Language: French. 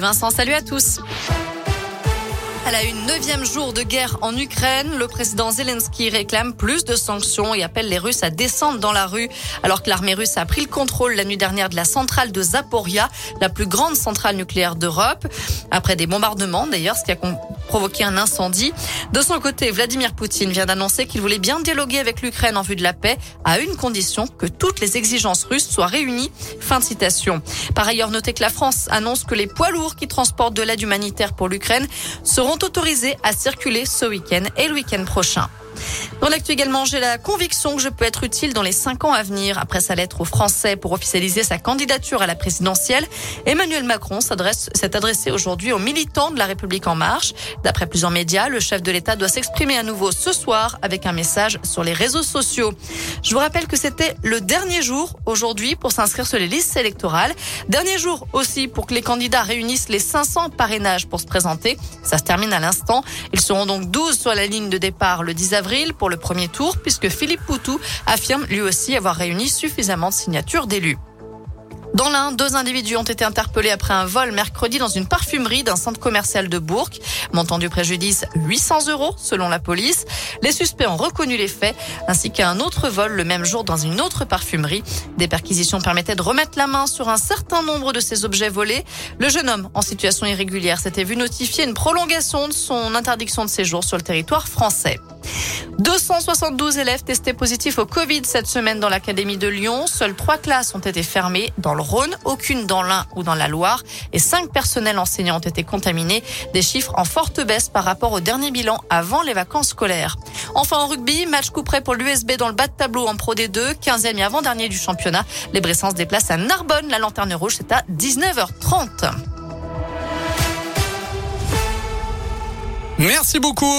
Vincent, salut à tous. Elle a une neuvième jour de guerre en Ukraine. Le président Zelensky réclame plus de sanctions et appelle les Russes à descendre dans la rue. Alors que l'armée russe a pris le contrôle la nuit dernière de la centrale de Zaporia, la plus grande centrale nucléaire d'Europe. Après des bombardements, d'ailleurs, ce qui a provoqué un incendie. De son côté, Vladimir Poutine vient d'annoncer qu'il voulait bien dialoguer avec l'Ukraine en vue de la paix, à une condition que toutes les exigences russes soient réunies. Fin de citation. Par ailleurs, notez que la France annonce que les poids lourds qui transportent de l'aide humanitaire pour l'Ukraine seront autorisés à circuler ce week-end et le week-end prochain. Dans l'actu également, j'ai la conviction que je peux être utile dans les cinq ans à venir. Après sa lettre aux Français pour officialiser sa candidature à la présidentielle, Emmanuel Macron s'est adressé aujourd'hui aux militants de la République en marche. D'après plusieurs médias, le chef de l'État doit s'exprimer à nouveau ce soir avec un message sur les réseaux sociaux. Je vous rappelle que c'était le dernier jour aujourd'hui pour s'inscrire sur les listes électorales. Dernier jour aussi pour que les candidats réunissent les 500 parrainages pour se présenter. Ça se termine à l'instant. Ils seront donc 12 sur la ligne de départ le 10 avril pour le premier tour puisque Philippe Poutou affirme lui aussi avoir réuni suffisamment de signatures d'élus. Dans l'un, deux individus ont été interpellés après un vol mercredi dans une parfumerie d'un centre commercial de Bourg. Montant du préjudice 800 euros selon la police. Les suspects ont reconnu les faits ainsi qu'un autre vol le même jour dans une autre parfumerie. Des perquisitions permettaient de remettre la main sur un certain nombre de ces objets volés. Le jeune homme en situation irrégulière s'était vu notifier une prolongation de son interdiction de séjour sur le territoire français. 272 élèves testés positifs au Covid cette semaine dans l'Académie de Lyon. Seules trois classes ont été fermées dans le Rhône, aucune dans l'Ain ou dans la Loire. Et cinq personnels enseignants ont été contaminés. Des chiffres en forte baisse par rapport au dernier bilan avant les vacances scolaires. Enfin en rugby, match coup pour l'USB dans le bas de tableau en Pro D2, 15e et avant-dernier du championnat. Les Bressans se déplacent à Narbonne. La lanterne rouge, c'est à 19h30. Merci beaucoup.